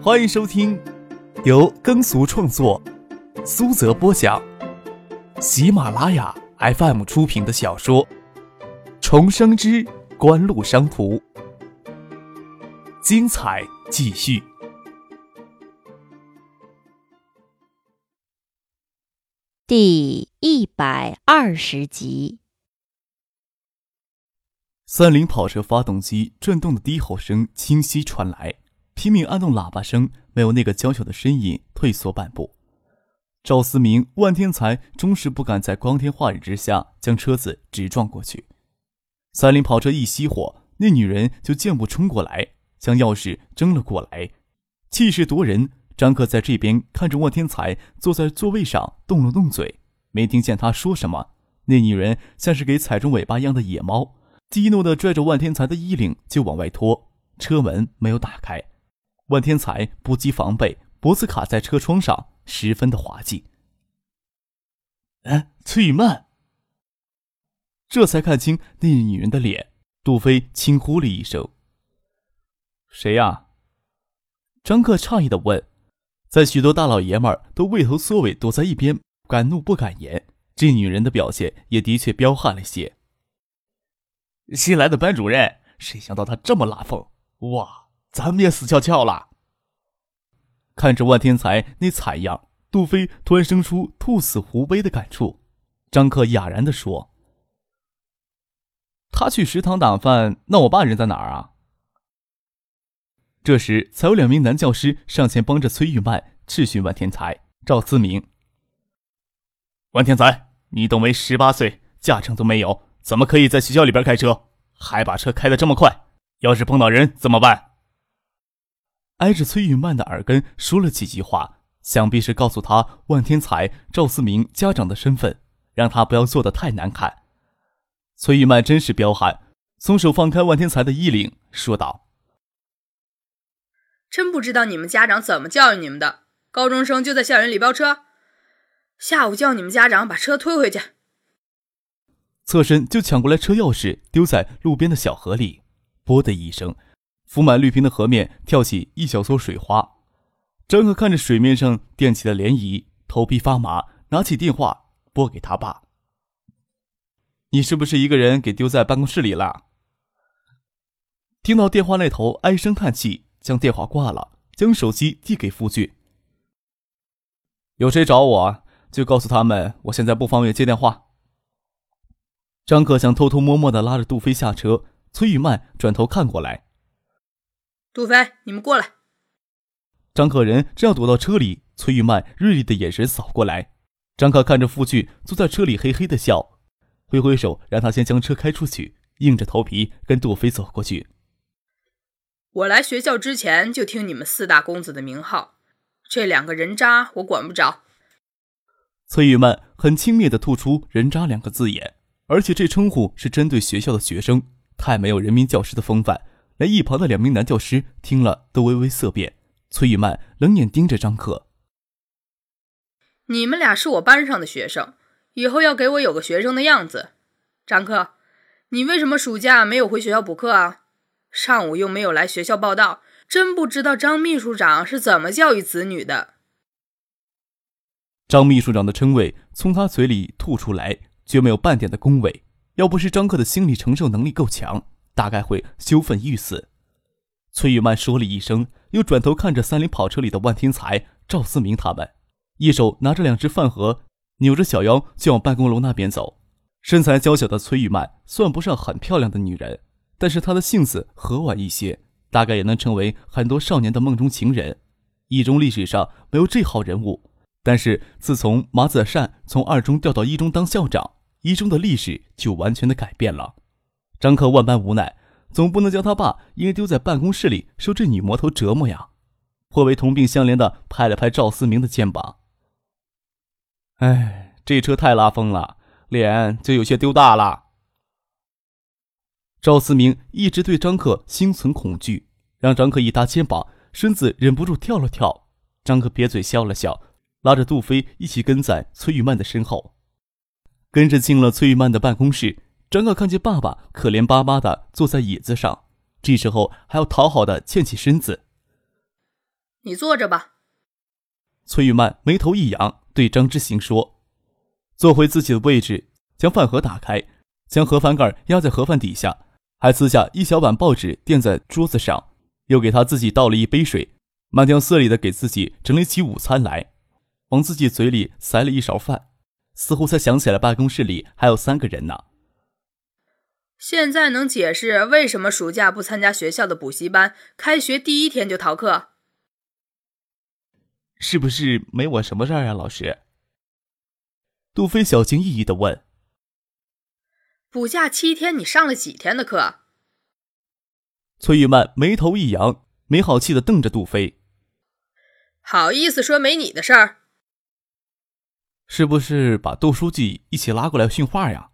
欢迎收听由耕俗创作、苏泽播讲、喜马拉雅 FM 出品的小说《重生之官路商途》，精彩继续。第一百二十集。三菱跑车发动机转动的低吼声清晰传来，拼命按动喇叭声没有那个娇小的身影退缩半步。赵思明、万天才终是不敢在光天化日之下将车子直撞过去。三菱跑车一熄火，那女人就箭步冲过来，将钥匙争了过来，气势夺人。张克在这边看着万天才坐在座位上，动了动嘴，没听见他说什么。那女人像是给踩中尾巴一样的野猫。激怒的拽着万天才的衣领就往外拖，车门没有打开，万天才不及防备，脖子卡在车窗上，十分的滑稽。哎，崔雨曼，这才看清那女人的脸，杜飞轻呼了一声：“谁呀？”张克诧异的问，在许多大老爷们都畏头缩尾躲在一边，敢怒不敢言，这女人的表现也的确彪悍了些。新来的班主任，谁想到他这么拉风？哇，咱们也死翘翘了。看着万天才那惨样，杜飞突然生出兔死狐悲的感触。张克哑然的说：“他去食堂打饭，那我爸人在哪儿啊？”这时，才有两名男教师上前帮着崔玉曼质询万天才、赵思明。万天才，你都没十八岁，驾证都没有。怎么可以在学校里边开车，还把车开得这么快？要是碰到人怎么办？挨着崔玉曼的耳根说了几句话，想必是告诉他万天才、赵思明家长的身份，让他不要做的太难看。崔玉曼真是彪悍，松手放开万天才的衣领，说道：“真不知道你们家长怎么教育你们的，高中生就在校园里飙车，下午叫你们家长把车推回去。”侧身就抢过来车钥匙，丢在路边的小河里。啵的一声，浮满绿萍的河面跳起一小撮水花。张克看着水面上溅起的涟漪，头皮发麻，拿起电话拨给他爸：“你是不是一个人给丢在办公室里了？”听到电话那头唉声叹气，将电话挂了，将手机递给付俊：“有谁找我，就告诉他们，我现在不方便接电话。”张克想偷偷摸摸的拉着杜飞下车，崔雨曼转头看过来：“杜飞，你们过来。”张可人正要躲到车里，崔玉曼锐利的眼神扫过来。张可看着傅俊坐在车里，嘿嘿的笑，挥挥手让他先将车开出去，硬着头皮跟杜飞走过去。我来学校之前就听你们四大公子的名号，这两个人渣我管不着。崔玉曼很轻蔑的吐出“人渣”两个字眼。而且这称呼是针对学校的学生，太没有人民教师的风范，连一旁的两名男教师听了都微微色变。崔玉曼冷眼盯着张克：“你们俩是我班上的学生，以后要给我有个学生的样子。”张克，你为什么暑假没有回学校补课啊？上午又没有来学校报道，真不知道张秘书长是怎么教育子女的。张秘书长的称谓从他嘴里吐出来。绝没有半点的恭维。要不是张克的心理承受能力够强，大概会羞愤欲死。崔玉曼说了一声，又转头看着三菱跑车里的万天才、赵思明他们，一手拿着两只饭盒，扭着小腰就往办公楼那边走。身材娇小的崔玉曼算不上很漂亮的女人，但是她的性子和婉一些，大概也能成为很多少年的梦中情人。一中历史上没有这号人物，但是自从马子善从二中调到一中当校长。一中的历史就完全的改变了，张克万般无奈，总不能将他爸因为丢在办公室里受这女魔头折磨呀。颇为同病相怜的拍了拍赵思明的肩膀。哎，这车太拉风了，脸就有些丢大了。赵思明一直对张克心存恐惧，让张克一搭肩膀，身子忍不住跳了跳。张克撇嘴笑了笑，拉着杜飞一起跟在崔玉曼的身后。跟着进了崔玉曼的办公室，张克看见爸爸可怜巴巴的坐在椅子上，这时候还要讨好的欠起身子。你坐着吧。崔玉曼眉头一扬，对张之行说：“坐回自己的位置，将饭盒打开，将盒饭盖压在盒饭底下，还撕下一小碗报纸垫在桌子上，又给他自己倒了一杯水，慢条斯理的给自己整理起午餐来，往自己嘴里塞了一勺饭，似乎才想起来办公室里还有三个人呢。现在能解释为什么暑假不参加学校的补习班，开学第一天就逃课？”是不是没我什么事儿啊，老师？杜飞小心翼翼的问。补假七天，你上了几天的课？崔玉曼眉头一扬，没好气的瞪着杜飞。好意思说没你的事儿？是不是把杜书记一起拉过来训话呀？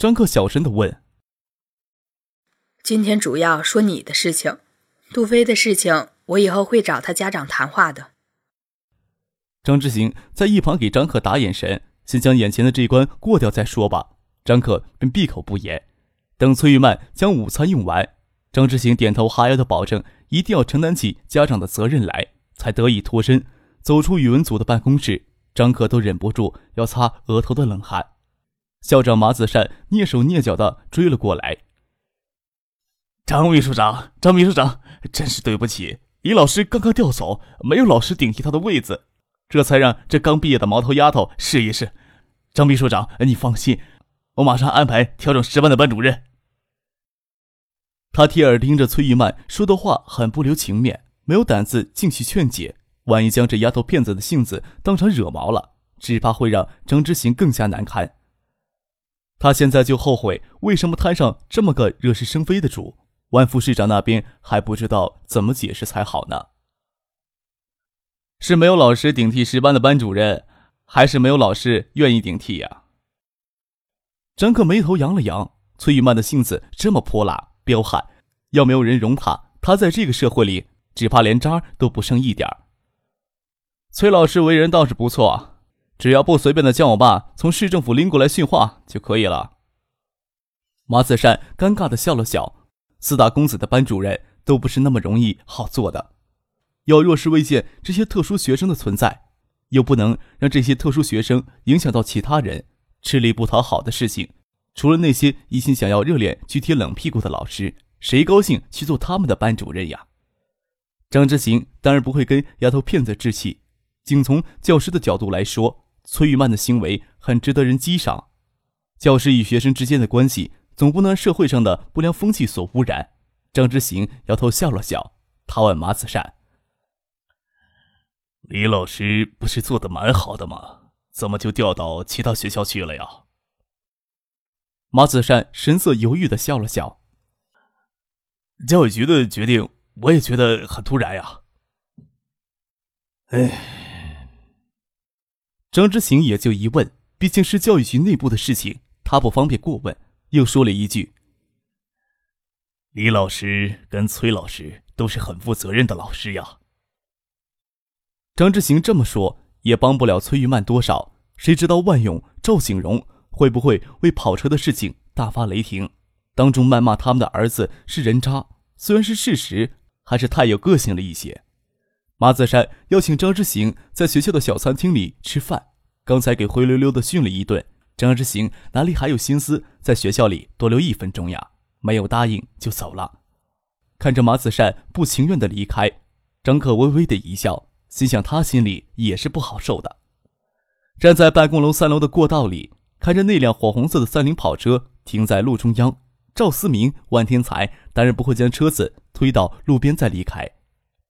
张克小声的问。今天主要说你的事情，杜飞的事情。我以后会找他家长谈话的。张之行在一旁给张克打眼神，先将眼前的这一关过掉再说吧。张克便闭口不言。等崔玉曼将午餐用完，张之行点头哈腰的保证一定要承担起家长的责任来，才得以脱身，走出语文组的办公室。张克都忍不住要擦额头的冷汗。校长马子善蹑手蹑脚的追了过来。张秘书长，张秘书长，真是对不起。李老师刚刚调走，没有老师顶替他的位子，这才让这刚毕业的毛头丫头试一试。张秘书长，你放心，我马上安排调整十班的班主任。他贴耳听着崔玉曼说的话，很不留情面，没有胆子进去劝解。万一将这丫头片子的性子当场惹毛了，只怕会让张之行更加难堪。他现在就后悔，为什么摊上这么个惹是生非的主。万副市长那边还不知道怎么解释才好呢。是没有老师顶替十班的班主任，还是没有老师愿意顶替呀？张克眉头扬了扬，崔玉曼的性子这么泼辣彪悍，要没有人容他，他在这个社会里只怕连渣都不剩一点崔老师为人倒是不错，只要不随便的将我爸从市政府拎过来训话就可以了。马子善尴尬的笑了笑。四大公子的班主任都不是那么容易好做的，要若是未见这些特殊学生的存在，又不能让这些特殊学生影响到其他人，吃力不讨好的事情，除了那些一心想要热脸去贴冷屁股的老师，谁高兴去做他们的班主任呀？张之行当然不会跟丫头片子置气，仅从教师的角度来说，崔玉曼的行为很值得人激赏。教师与学生之间的关系。总不能社会上的不良风气所污染。张之行摇头笑了笑，他问马子善：“李老师不是做的蛮好的吗？怎么就调到其他学校去了呀？”马子善神色犹豫的笑了笑：“教育局的决定，我也觉得很突然呀。”哎，张之行也就一问，毕竟是教育局内部的事情，他不方便过问。又说了一句：“李老师跟崔老师都是很负责任的老师呀。”张之行这么说也帮不了崔玉曼多少。谁知道万勇、赵景荣会不会为跑车的事情大发雷霆，当众谩骂他们的儿子是人渣？虽然是事实，还是太有个性了一些。马子山邀请张之行在学校的小餐厅里吃饭，刚才给灰溜溜的训了一顿。张之行哪里还有心思在学校里多留一分钟呀？没有答应就走了。看着马子善不情愿的离开，张克微微的一笑，心想他心里也是不好受的。站在办公楼三楼的过道里，看着那辆火红色的三菱跑车停在路中央，赵思明、万天才当然不会将车子推到路边再离开。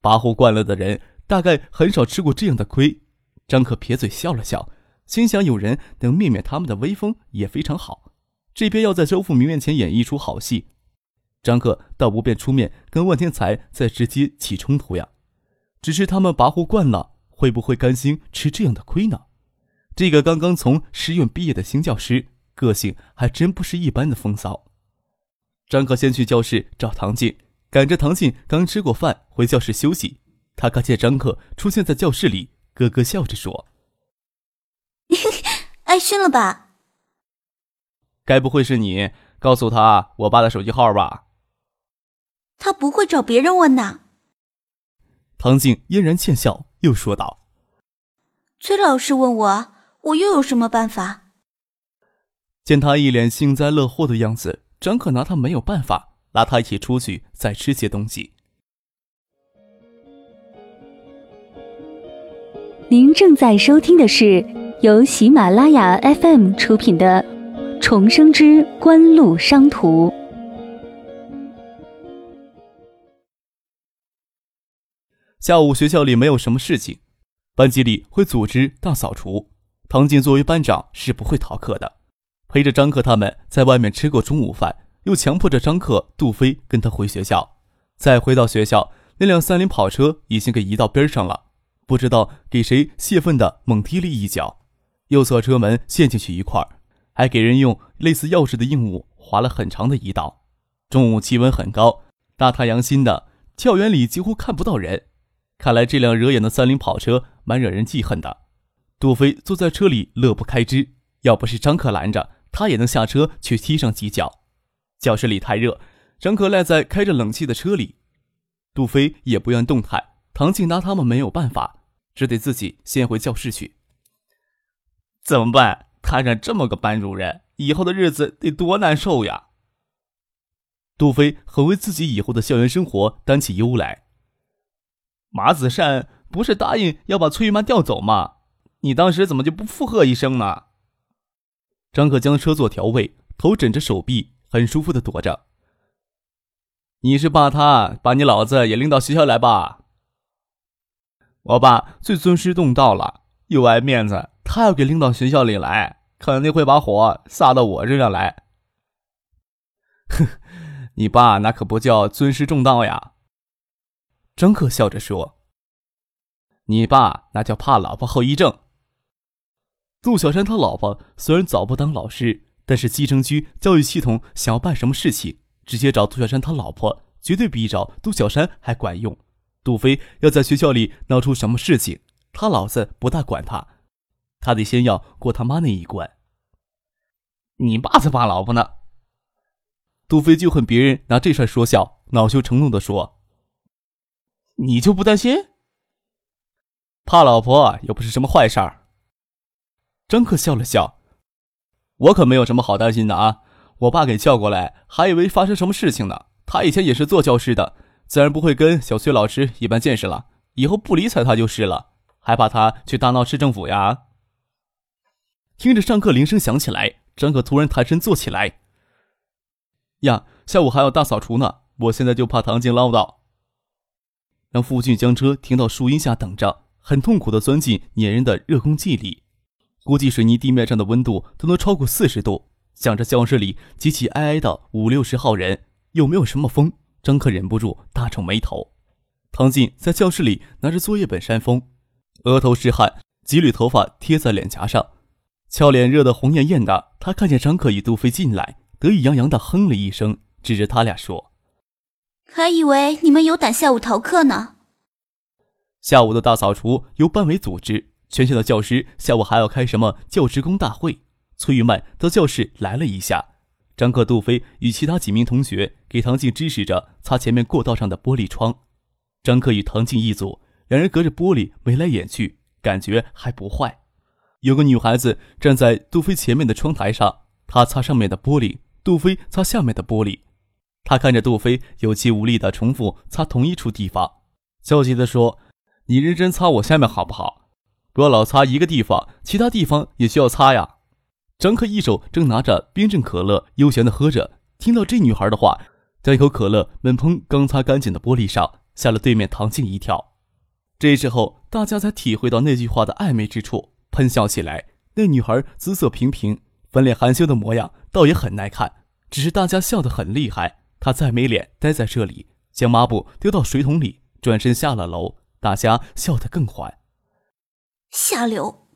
跋扈惯了的人，大概很少吃过这样的亏。张克撇嘴笑了笑。心想，有人能灭灭他们的威风也非常好。这边要在周富明面前演一出好戏，张克倒不便出面跟万天才再直接起冲突呀。只是他们跋扈惯了，会不会甘心吃这样的亏呢？这个刚刚从师院毕业的新教师，个性还真不是一般的风骚。张克先去教室找唐静，赶着唐静刚吃过饭回教室休息。他看见张克出现在教室里，咯咯笑着说。挨训了吧？该不会是你告诉他我爸的手机号吧？他不会找别人问的。唐静嫣然欠笑，又说道：“崔老师问我，我又有什么办法？”见他一脸幸灾乐祸的样子，张可拿他没有办法，拉他一起出去再吃些东西。您正在收听的是由喜马拉雅 FM 出品的《重生之官路商途》。下午学校里没有什么事情，班级里会组织大扫除。唐静作为班长是不会逃课的，陪着张克他们在外面吃过中午饭，又强迫着张克、杜飞跟他回学校。再回到学校，那辆三菱跑车已经给移到边上了，不知道给谁泄愤的猛踢了一脚，右侧车门陷进去一块，还给人用类似钥匙的硬物划了很长的一道。中午气温很高，大太阳新的，校园里几乎看不到人。看来这辆惹眼的三菱跑车蛮惹人记恨的。杜飞坐在车里乐不开支，要不是张克拦着，他也能下车去踢上几脚。教室里太热，张可赖在开着冷气的车里，杜飞也不愿动弹。唐静拿他们没有办法，只得自己先回教室去。怎么办？摊上这么个班主任，以后的日子得多难受呀！杜飞很为自己以后的校园生活担起忧来。马子善不是答应要把崔玉曼调走吗？你当时怎么就不附和一声呢？张克将车座调位，头枕着手臂，很舒服的躲着。你是怕他把你老子也拎到学校来吧？我爸最尊师重道了，又爱面子，他要给拎到学校里来，肯定会把火撒到我身上来。哼，你爸那可不叫尊师重道呀。张克笑着说：“你爸那叫怕老婆后遗症。”杜小山他老婆虽然早不当老师，但是基城区教育系统想要办什么事情，直接找杜小山他老婆，绝对比找杜小山还管用。杜飞要在学校里闹出什么事情，他老子不大管他，他得先要过他妈那一关。你爸才怕老婆呢！杜飞就恨别人拿这事说笑，恼羞成怒的说。你就不担心？怕老婆又不是什么坏事儿。张克笑了笑：“我可没有什么好担心的啊！我爸给叫过来，还以为发生什么事情呢。他以前也是做教师的，自然不会跟小崔老师一般见识了。以后不理睬他就是了，还怕他去大闹市政府呀？”听着上课铃声响起来，张可突然抬身坐起来：“呀，下午还要大扫除呢，我现在就怕唐静唠叨。”让付俊将车停到树荫下等着，很痛苦地钻进粘人的热空气里，估计水泥地面上的温度都能超过四十度。想着教室里挤挤挨挨的五六十号人，有没有什么风？张克忍不住大皱眉头。唐静在教室里拿着作业本扇风，额头是汗，几缕头发贴在脸颊上，俏脸热得红艳艳的。他看见张克与杜飞进来，得意洋洋地哼了一声，指着他俩说。还以为你们有胆下午逃课呢。下午的大扫除由班委组织，全校的教师下午还要开什么教职工大会。崔玉曼到教室来了一下，张克、杜飞与其他几名同学给唐静指使着擦前面过道上的玻璃窗。张克与唐静一组，两人隔着玻璃眉来眼去，感觉还不坏。有个女孩子站在杜飞前面的窗台上，她擦上面的玻璃，杜飞擦下面的玻璃。他看着杜飞有气无力地重复擦同一处地方，焦急地说：“你认真擦我下面好不好？不要老擦一个地方，其他地方也需要擦呀。”张克一手正拿着冰镇可乐，悠闲地喝着，听到这女孩的话，将一口可乐闷喷刚擦干净的玻璃上，吓了对面唐静一跳。这时候，大家才体会到那句话的暧昧之处，喷笑起来。那女孩姿色平平，粉脸含羞的模样，倒也很耐看，只是大家笑得很厉害。她再没脸待在这里，将抹布丢到水桶里，转身下了楼。大家笑得更欢。下流！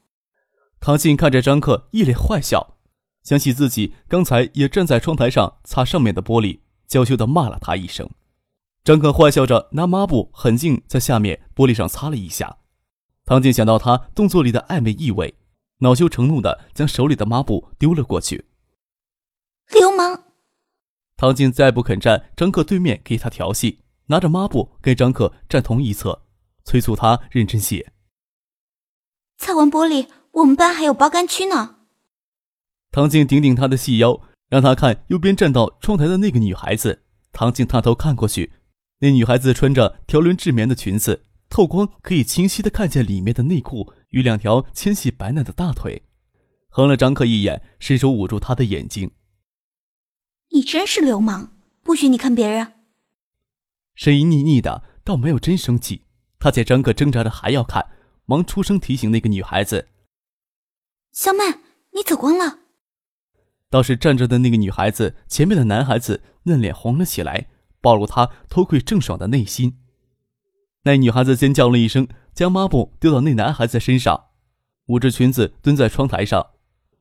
唐静看着张克，一脸坏笑，想起自己刚才也站在窗台上擦上面的玻璃，娇羞的骂了他一声。张克坏笑着拿抹布狠劲在下面玻璃上擦了一下。唐静想到他动作里的暧昧意味，恼羞成怒的将手里的抹布丢了过去。流氓！唐静再不肯站张克对面给他调戏，拿着抹布跟张克站同一侧，催促他认真些。擦完玻璃，我们班还有包干区呢。唐静顶顶他的细腰，让他看右边站到窗台的那个女孩子。唐静探头看过去，那女孩子穿着条纹制棉的裙子，透光可以清晰的看见里面的内裤与两条纤细白嫩的大腿。横了张克一眼，伸手捂住他的眼睛。你真是流氓，不许你看别人。声音腻腻的，倒没有真生气。他见张克挣扎着还要看，忙出声提醒那个女孩子：“小曼，你走光了。”倒是站着的那个女孩子前面的男孩子嫩脸红了起来，暴露他偷窥郑爽的内心。那女孩子尖叫了一声，将抹布丢到那男孩子身上，捂着裙子蹲在窗台上。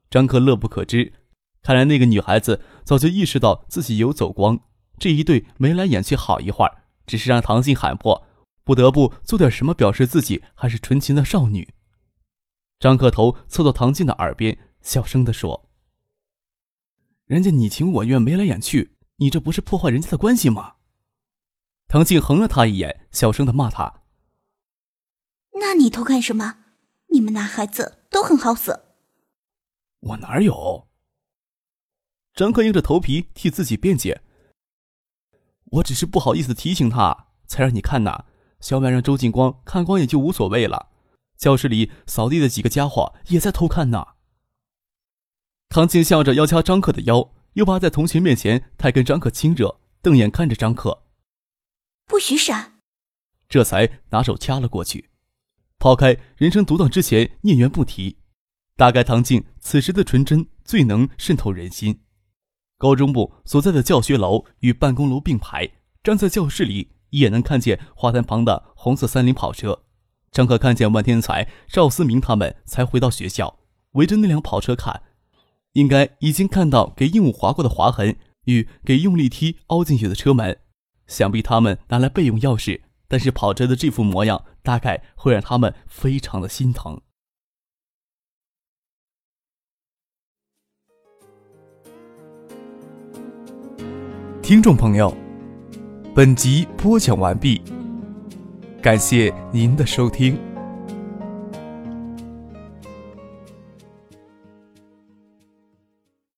张克乐不可支，看来那个女孩子早就意识到自己有走光。这一对眉来眼去好一会儿，只是让唐静喊破，不得不做点什么表示自己还是纯情的少女。张克头凑到唐静的耳边，小声地说。人家你情我愿，眉来眼去，你这不是破坏人家的关系吗？唐静横了他一眼，小声的骂他：“那你偷看什么？你们男孩子都很好色。”我哪有？张克硬着头皮替自己辩解：“我只是不好意思提醒他，才让你看呐。小满让周进光看光也就无所谓了，教室里扫地的几个家伙也在偷看呢。”唐静笑着要掐张克的腰，又怕在同学面前太跟张克亲热，瞪眼看着张克，不许闪。这才拿手掐了过去。抛开人生独当之前孽缘不提，大概唐静此时的纯真最能渗透人心。高中部所在的教学楼与办公楼并排，站在教室里一眼能看见花坛旁的红色三菱跑车。张可看见万天才、赵思明他们才回到学校，围着那辆跑车看。应该已经看到给鹦鹉划过的划痕与给用力踢凹进去的车门，想必他们拿来备用钥匙。但是跑车的这副模样，大概会让他们非常的心疼。听众朋友，本集播讲完毕，感谢您的收听。